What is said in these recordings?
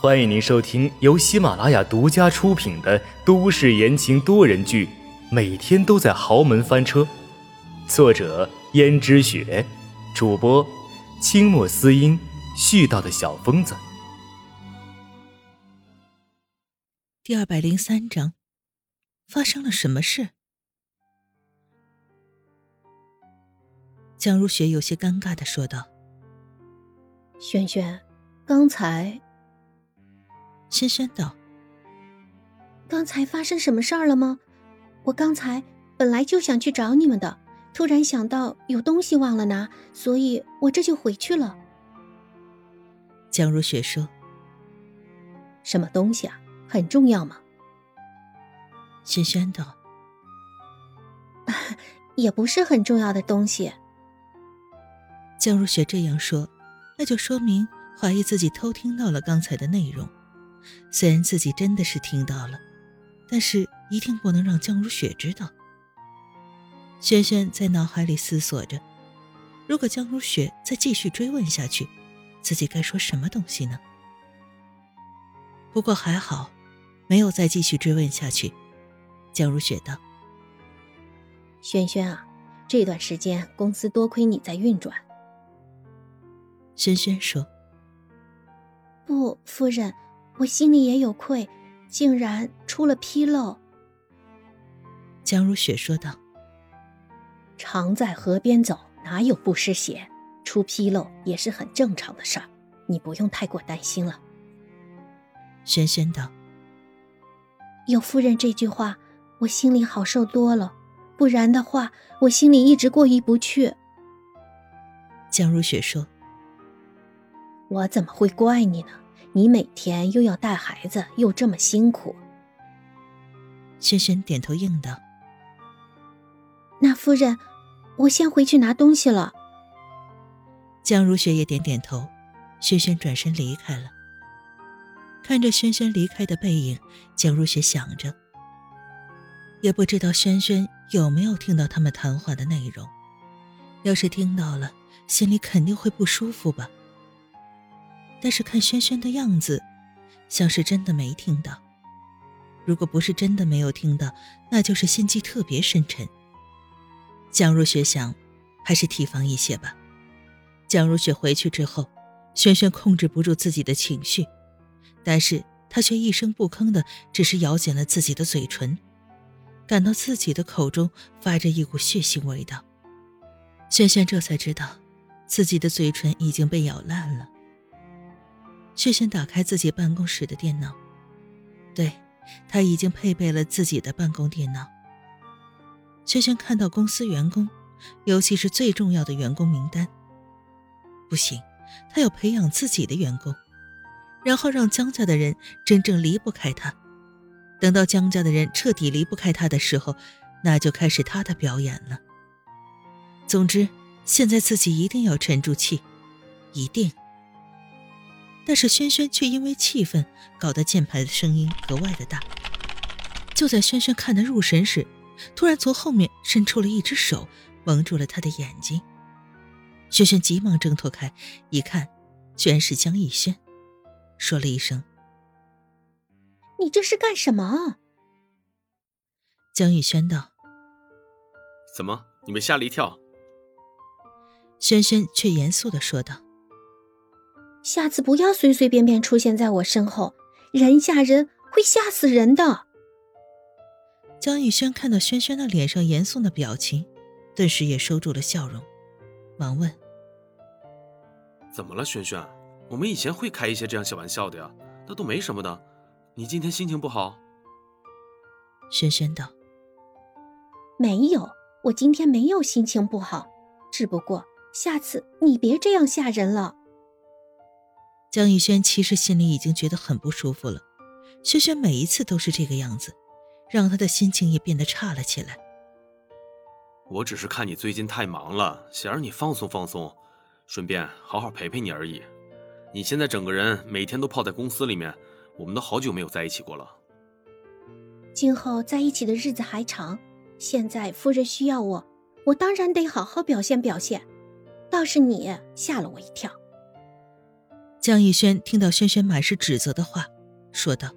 欢迎您收听由喜马拉雅独家出品的都市言情多人剧《每天都在豪门翻车》，作者：胭脂雪，主播：清墨思音，絮叨的小疯子。第二百零三章，发生了什么事？江如雪有些尴尬的说道：“萱萱，刚才……”轩轩道：“刚才发生什么事儿了吗？我刚才本来就想去找你们的，突然想到有东西忘了拿，所以我这就回去了。”江如雪说：“什么东西啊？很重要吗？”轩轩道：“ 也不是很重要的东西。”江如雪这样说，那就说明怀疑自己偷听到了刚才的内容。虽然自己真的是听到了，但是一定不能让江如雪知道。轩轩在脑海里思索着，如果江如雪再继续追问下去，自己该说什么东西呢？不过还好，没有再继续追问下去。江如雪道：“轩轩啊，这段时间公司多亏你在运转。”轩轩说：“不，夫人。”我心里也有愧，竟然出了纰漏。江如雪说道：“常在河边走，哪有不湿鞋？出纰漏也是很正常的事儿，你不用太过担心了。”轩轩道：“有夫人这句话，我心里好受多了。不然的话，我心里一直过意不去。”江如雪说：“我怎么会怪你呢？”你每天又要带孩子，又这么辛苦。轩轩点头应道：“那夫人，我先回去拿东西了。”江如雪也点点头。轩轩转身离开了。看着轩轩离开的背影，江如雪想着：也不知道轩轩有没有听到他们谈话的内容。要是听到了，心里肯定会不舒服吧。但是看轩轩的样子，像是真的没听到。如果不是真的没有听到，那就是心机特别深沉。蒋如雪想，还是提防一些吧。蒋如雪回去之后，轩轩控制不住自己的情绪，但是他却一声不吭的，只是咬紧了自己的嘴唇，感到自己的口中发着一股血腥味道。轩轩这才知道，自己的嘴唇已经被咬烂了。轩轩打开自己办公室的电脑，对他已经配备了自己的办公电脑。轩轩看到公司员工，尤其是最重要的员工名单。不行，他要培养自己的员工，然后让江家的人真正离不开他。等到江家的人彻底离不开他的时候，那就开始他的表演了。总之，现在自己一定要沉住气，一定。但是轩轩却因为气愤，搞得键盘的声音格外的大。就在轩轩看得入神时，突然从后面伸出了一只手，蒙住了他的眼睛。轩轩急忙挣脱开，一看，居然是江逸轩，说了一声：“你这是干什么？”江逸轩道：“怎么，你们吓了一跳？”轩轩却严肃的说道。下次不要随随便便出现在我身后，人吓人会吓死人的。江逸轩看到轩轩的脸上严肃的表情，顿时也收住了笑容，忙问：“怎么了，轩轩？我们以前会开一些这样小玩笑的呀，那都没什么的。你今天心情不好？”轩轩道：“没有，我今天没有心情不好，只不过下次你别这样吓人了。”江逸轩其实心里已经觉得很不舒服了，轩轩每一次都是这个样子，让他的心情也变得差了起来。我只是看你最近太忙了，想让你放松放松，顺便好好陪陪你而已。你现在整个人每天都泡在公司里面，我们都好久没有在一起过了。今后在一起的日子还长，现在夫人需要我，我当然得好好表现表现。倒是你吓了我一跳。江逸轩听到轩轩满是指责的话，说道：“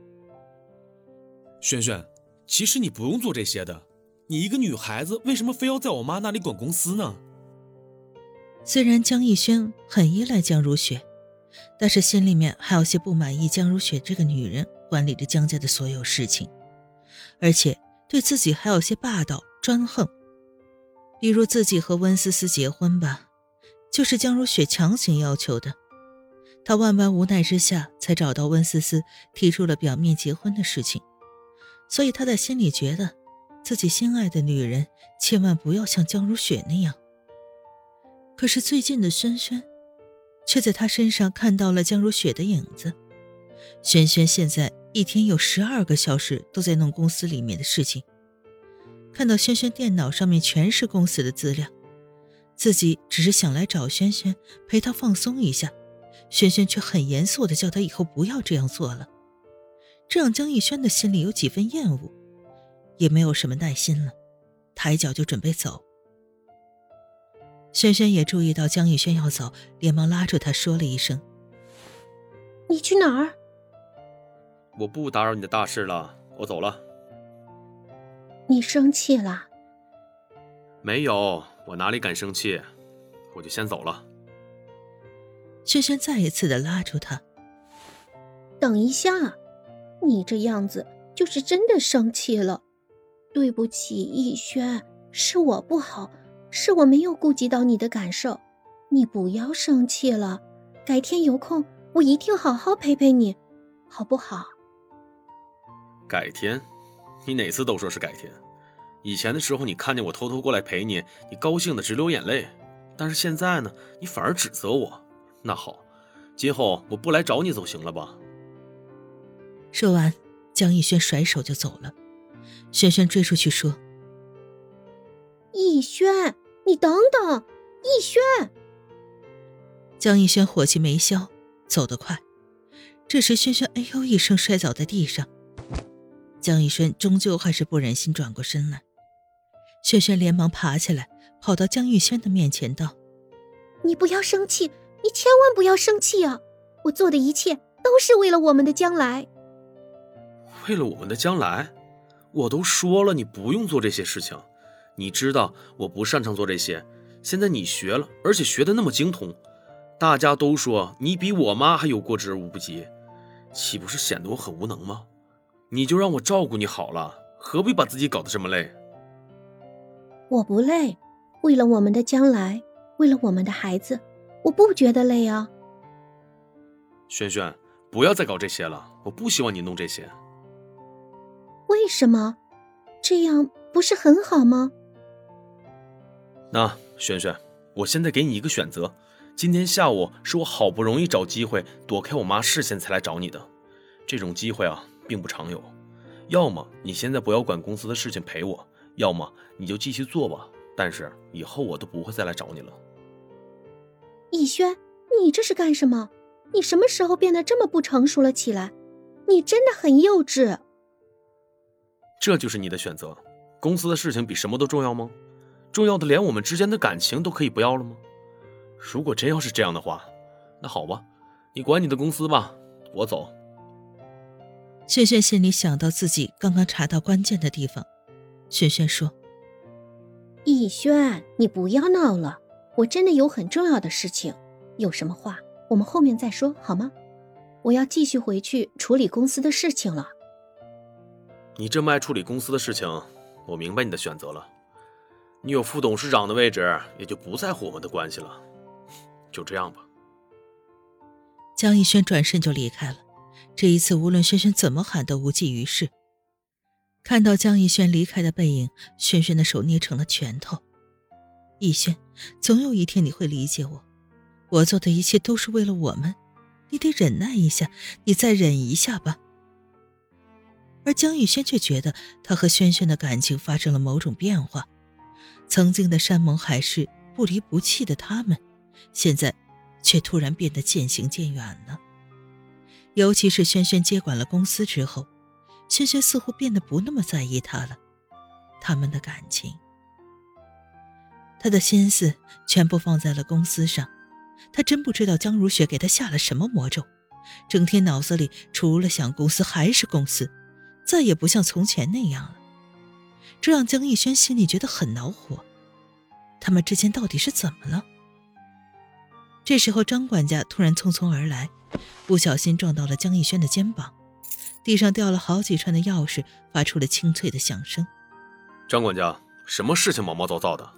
轩轩，其实你不用做这些的。你一个女孩子，为什么非要在我妈那里管公司呢？”虽然江逸轩很依赖江如雪，但是心里面还有些不满意江如雪这个女人管理着江家的所有事情，而且对自己还有些霸道专横。比如自己和温思思结婚吧，就是江如雪强行要求的。他万般无奈之下，才找到温思思，提出了表面结婚的事情。所以他在心里觉得，自己心爱的女人千万不要像江如雪那样。可是最近的轩轩，却在他身上看到了江如雪的影子。轩轩现在一天有十二个小时都在弄公司里面的事情。看到轩轩电脑上面全是公司的资料，自己只是想来找轩轩陪他放松一下，轩轩却很严肃的叫他以后不要这样做了，这让江逸轩的心里有几分厌恶，也没有什么耐心了，抬脚就准备走。轩轩也注意到江逸轩要走，连忙拉住他说了一声：“你去哪儿？”“我不打扰你的大事了，我走了。”你生气了？没有，我哪里敢生气？我就先走了。轩轩再一次的拉住他。等一下，你这样子就是真的生气了。对不起，逸轩，是我不好，是我没有顾及到你的感受。你不要生气了，改天有空我一定好好陪陪你，好不好？改天。你哪次都说是改天，以前的时候你看见我偷偷过来陪你，你高兴的直流眼泪，但是现在呢，你反而指责我。那好，今后我不来找你总行了吧？说完，江逸轩甩手就走了。轩轩追出去说：“逸轩，你等等，逸轩！”江逸轩火气没消，走得快。这时，轩轩哎呦一声摔倒在地上。江逸轩终究还是不忍心转过身来，轩轩连忙爬起来，跑到江逸轩的面前道：“你不要生气，你千万不要生气啊！我做的一切都是为了我们的将来。为了我们的将来，我都说了，你不用做这些事情。你知道我不擅长做这些，现在你学了，而且学的那么精通，大家都说你比我妈还有过之而无不及，岂不是显得我很无能吗？”你就让我照顾你好了，何必把自己搞得这么累？我不累，为了我们的将来，为了我们的孩子，我不觉得累啊。轩轩，不要再搞这些了，我不希望你弄这些。为什么？这样不是很好吗？那轩轩，我现在给你一个选择，今天下午是我好不容易找机会躲开我妈视线才来找你的，这种机会啊。并不常有，要么你现在不要管公司的事情陪我，要么你就继续做吧。但是以后我都不会再来找你了。逸轩，你这是干什么？你什么时候变得这么不成熟了起来？你真的很幼稚。这就是你的选择？公司的事情比什么都重要吗？重要的连我们之间的感情都可以不要了吗？如果真要是这样的话，那好吧，你管你的公司吧，我走。轩轩心里想到自己刚刚查到关键的地方，轩轩说：“逸轩，你不要闹了，我真的有很重要的事情，有什么话我们后面再说好吗？我要继续回去处理公司的事情了。”你这么爱处理公司的事情，我明白你的选择了。你有副董事长的位置，也就不在乎我们的关系了。就这样吧。江逸轩转身就离开了。这一次，无论轩轩怎么喊都无济于事。看到江逸轩离开的背影，轩轩的手捏成了拳头。逸轩，总有一天你会理解我，我做的一切都是为了我们，你得忍耐一下，你再忍一下吧。而江逸轩却觉得他和轩轩的感情发生了某种变化，曾经的山盟海誓、不离不弃的他们，现在却突然变得渐行渐远了。尤其是轩轩接管了公司之后，轩轩似乎变得不那么在意他了。他们的感情，他的心思全部放在了公司上，他真不知道江如雪给他下了什么魔咒，整天脑子里除了想公司还是公司，再也不像从前那样了。这让江逸轩心里觉得很恼火。他们之间到底是怎么了？这时候，张管家突然匆匆而来，不小心撞到了江逸轩的肩膀，地上掉了好几串的钥匙，发出了清脆的响声。张管家，什么事情毛毛躁躁的？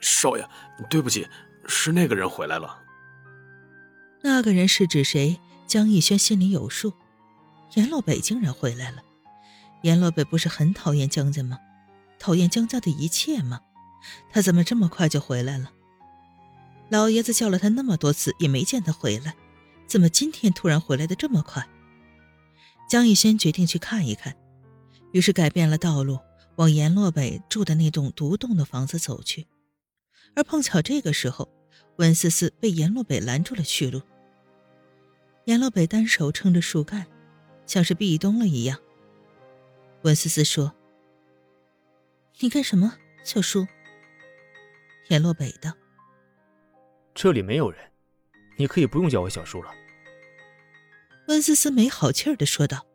少爷，对不起，是那个人回来了。那个人是指谁？江逸轩心里有数。阎洛北竟然回来了。阎洛北不是很讨厌江家吗？讨厌江家的一切吗？他怎么这么快就回来了？老爷子叫了他那么多次，也没见他回来，怎么今天突然回来的这么快？江逸轩决定去看一看，于是改变了道路，往阎洛北住的那栋独栋的房子走去。而碰巧这个时候，温思思被阎洛北拦住了去路。阎洛北单手撑着树干，像是壁咚了一样。温思思说：“你干什么，小叔？”阎洛北道。这里没有人，你可以不用叫我小叔了。温思思没好气儿的说道：“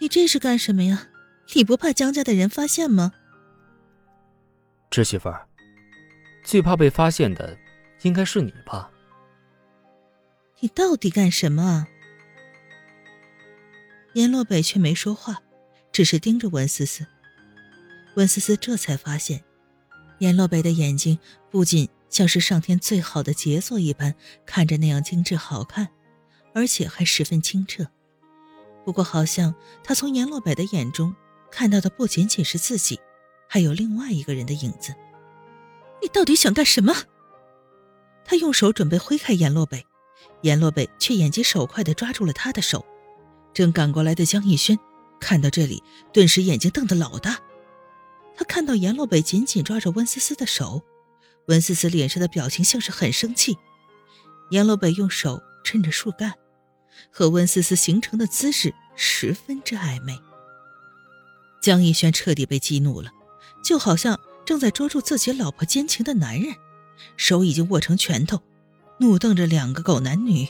你这是干什么呀？你不怕江家的人发现吗？”侄媳妇儿，最怕被发现的应该是你吧？你到底干什么？阎洛北却没说话，只是盯着温思思。温思思这才发现，阎洛北的眼睛不仅……像是上天最好的杰作一般，看着那样精致好看，而且还十分清澈。不过，好像他从阎洛北的眼中看到的不仅仅是自己，还有另外一个人的影子。你到底想干什么？他用手准备挥开阎洛北，阎洛北却眼疾手快地抓住了他的手。正赶过来的江逸轩看到这里，顿时眼睛瞪得老大。他看到阎洛北紧紧抓着温思思的手。温思思脸上的表情像是很生气，阎洛北用手撑着树干，和温思思形成的姿势十分之暧昧。江逸轩彻底被激怒了，就好像正在捉住自己老婆奸情的男人，手已经握成拳头，怒瞪着两个狗男女。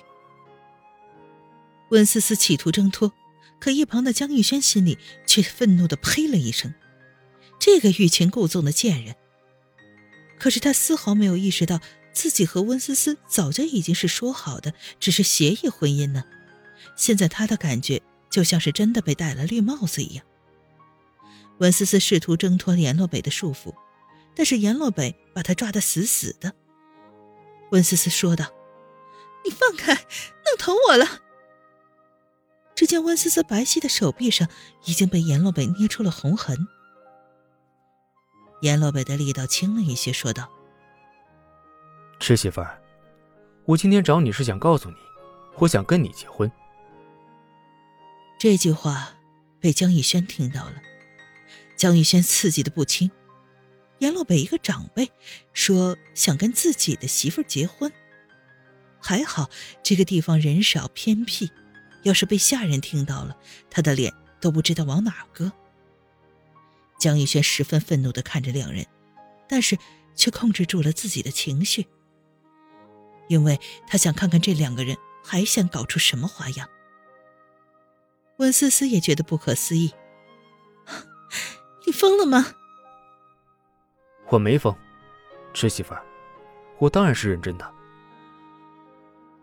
温思思企图挣脱，可一旁的江玉轩心里却愤怒的呸了一声：“这个欲擒故纵的贱人！”可是他丝毫没有意识到，自己和温思思早就已经是说好的，只是协议婚姻呢。现在他的感觉就像是真的被戴了绿帽子一样。温思思试图挣脱阎洛北的束缚，但是阎洛北把他抓得死死的。温思思说道：“你放开，弄疼我了。”只见温思思白皙的手臂上已经被阎洛北捏出了红痕。阎洛北的力道轻了一些，说道：“侄媳妇儿，我今天找你是想告诉你，我想跟你结婚。”这句话被江逸轩听到了，江逸轩刺激的不轻。阎洛北一个长辈说想跟自己的媳妇结婚，还好这个地方人少偏僻，要是被下人听到了，他的脸都不知道往哪搁。江逸轩十分愤怒的看着两人，但是却控制住了自己的情绪，因为他想看看这两个人还想搞出什么花样。温思思也觉得不可思议：“ 你疯了吗？”我没疯，侄媳妇儿，我当然是认真的。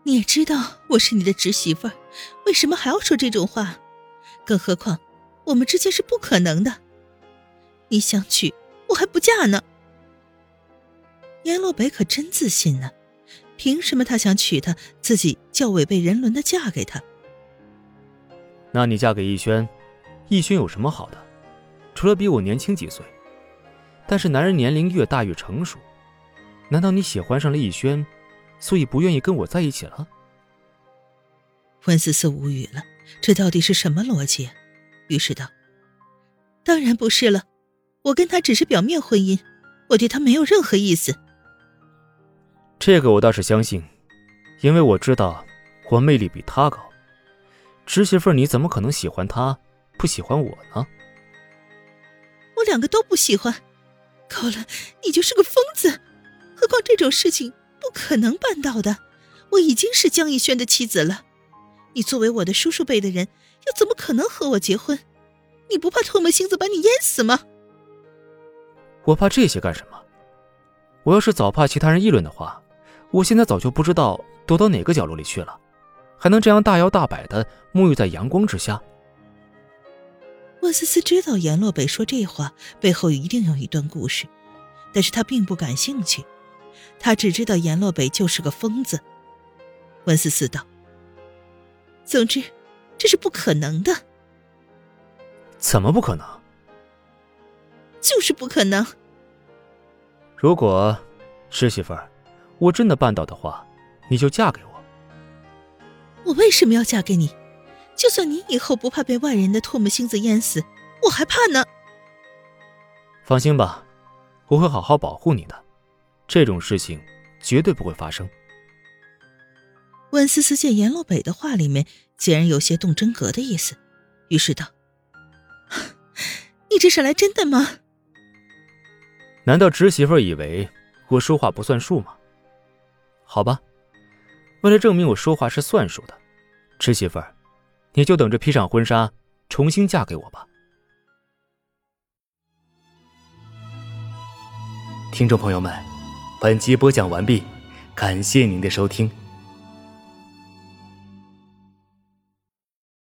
你也知道我是你的侄媳妇儿，为什么还要说这种话？更何况我们之间是不可能的。你想娶我还不嫁呢？阎洛北可真自信呢，凭什么他想娶她，自己就要违背人伦的嫁给他？那你嫁给逸轩，逸轩有什么好的？除了比我年轻几岁。但是男人年龄越大越成熟，难道你喜欢上了逸轩，所以不愿意跟我在一起了？温思思无语了，这到底是什么逻辑？于是道：“当然不是了。”我跟他只是表面婚姻，我对他没有任何意思。这个我倒是相信，因为我知道我魅力比他高。侄媳妇，你怎么可能喜欢他，不喜欢我呢？我两个都不喜欢。够了，你就是个疯子。何况这种事情不可能办到的。我已经是江逸轩的妻子了，你作为我的叔叔辈的人，又怎么可能和我结婚？你不怕唾沫星子把你淹死吗？我怕这些干什么？我要是早怕其他人议论的话，我现在早就不知道躲到哪个角落里去了，还能这样大摇大摆的沐浴在阳光之下。温思思知道阎洛北说这话背后一定有一段故事，但是他并不感兴趣，他只知道阎洛北就是个疯子。温思思道：“总之，这是不可能的。怎么不可能？就是不可能。如果是媳妇儿，我真的办到的话，你就嫁给我。我为什么要嫁给你？”就算你以后不怕被外人的唾沫星子淹死，我还怕呢。放心吧，我会好好保护你的，这种事情绝对不会发生。温思思见阎洛北的话里面竟然有些动真格的意思，于是道：“ 你这是来真的吗？”难道侄媳妇以为我说话不算数吗？好吧，为了证明我说话是算数的，侄媳妇儿。你就等着披上婚纱，重新嫁给我吧。听众朋友们，本集播讲完毕，感谢您的收听。